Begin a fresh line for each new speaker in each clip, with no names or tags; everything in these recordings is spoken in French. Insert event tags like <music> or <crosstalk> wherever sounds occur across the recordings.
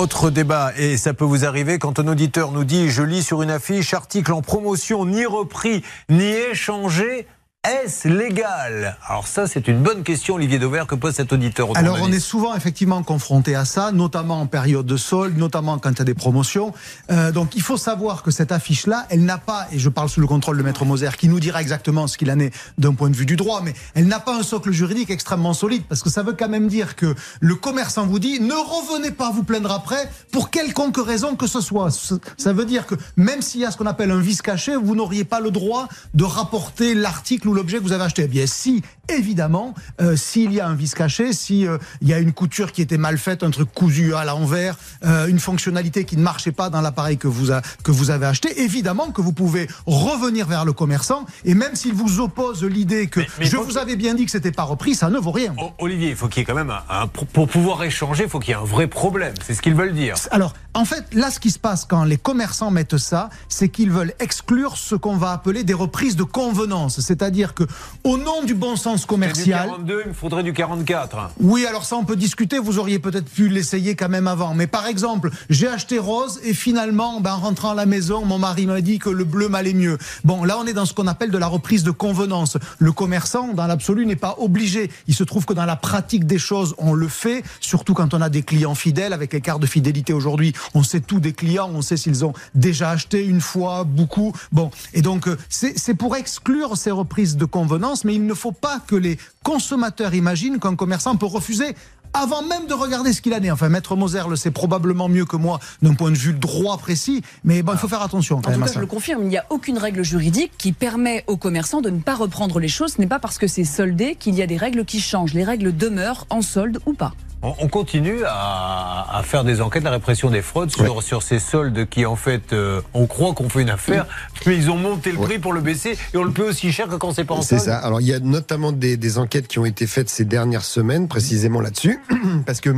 autre débat, et ça peut vous arriver quand un auditeur nous dit Je lis sur une affiche, article en promotion, ni repris, ni échangé. Est-ce légal? Alors ça, c'est une bonne question, Olivier Dauvert, que pose cet auditeur.
Alors on est souvent effectivement confronté à ça, notamment en période de solde, notamment quand il y a des promotions. Euh, donc il faut savoir que cette affiche-là, elle n'a pas, et je parle sous le contrôle de Maître Moser, qui nous dira exactement ce qu'il en est d'un point de vue du droit, mais elle n'a pas un socle juridique extrêmement solide, parce que ça veut quand même dire que le commerçant vous dit, ne revenez pas vous plaindre après, pour quelconque raison que ce soit. Ça veut dire que même s'il y a ce qu'on appelle un vice caché, vous n'auriez pas le droit de rapporter l'article l'objet que vous avez acheté. Eh bien, si, évidemment, euh, s'il y a un vice caché, si euh, il y a une couture qui était mal faite, un truc cousu à l'envers, euh, une fonctionnalité qui ne marchait pas dans l'appareil que vous que vous avez acheté, évidemment que vous pouvez revenir vers le commerçant et même s'il vous oppose l'idée que je vous avais bien dit que c'était pas repris, ça ne vaut rien.
Olivier, il faut qu'il y ait quand même un, pour pouvoir échanger, il faut qu'il y ait un vrai problème. C'est ce qu'ils veulent dire.
Alors, en fait, là, ce qui se passe quand les commerçants mettent ça, c'est qu'ils veulent exclure ce qu'on va appeler des reprises de convenance, c'est-à-dire dire que, au nom du bon sens commercial.
Du 42, il me faudrait du 44.
Oui, alors ça, on peut discuter. Vous auriez peut-être pu l'essayer quand même avant. Mais par exemple, j'ai acheté rose et finalement, ben, en rentrant à la maison, mon mari m'a dit que le bleu m'allait mieux. Bon, là, on est dans ce qu'on appelle de la reprise de convenance. Le commerçant, dans l'absolu, n'est pas obligé. Il se trouve que dans la pratique des choses, on le fait, surtout quand on a des clients fidèles. Avec les cartes de fidélité aujourd'hui, on sait tout des clients, on sait s'ils ont déjà acheté une fois, beaucoup. Bon, et donc, euh, c'est pour exclure ces reprises de convenance, mais il ne faut pas que les consommateurs imaginent qu'un commerçant peut refuser avant même de regarder ce qu'il a né. Enfin, Maître Moser le sait probablement mieux que moi d'un point de vue droit précis, mais bon, il faut faire attention. Quand
en
tout
cas, je le confirme, il n'y a aucune règle juridique qui permet aux commerçants de ne pas reprendre les choses. Ce n'est pas parce que c'est soldé qu'il y a des règles qui changent. Les règles demeurent en solde ou pas.
On continue à, faire des enquêtes, la répression des fraudes sur, sur ces soldes qui, en fait, euh, on croit qu'on fait une affaire, mais ils ont monté le prix pour le baisser et on le paie aussi cher que quand c'est pas en
C'est ça. Alors, il y a notamment des, enquêtes qui ont été faites ces dernières semaines, précisément là-dessus, <clears throat> parce que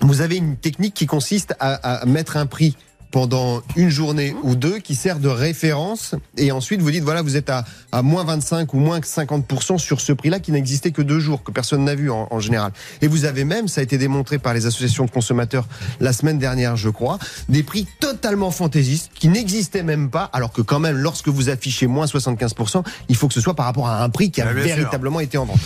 vous avez une technique qui consiste à mettre un prix pendant une journée ou deux qui sert de référence. Et ensuite vous dites voilà vous êtes à, à moins 25 ou moins 50% sur ce prix-là qui n'existait que deux jours que personne n'a vu en, général. Et vous avez même ça a été démontré par les associations de consommateurs la semaine dernière je crois des prix totalement fantaisistes qui n'existaient même pas alors que quand même lorsque vous affichez moins 75% il faut que ce soit par rapport à un prix qui a ah, véritablement été en vente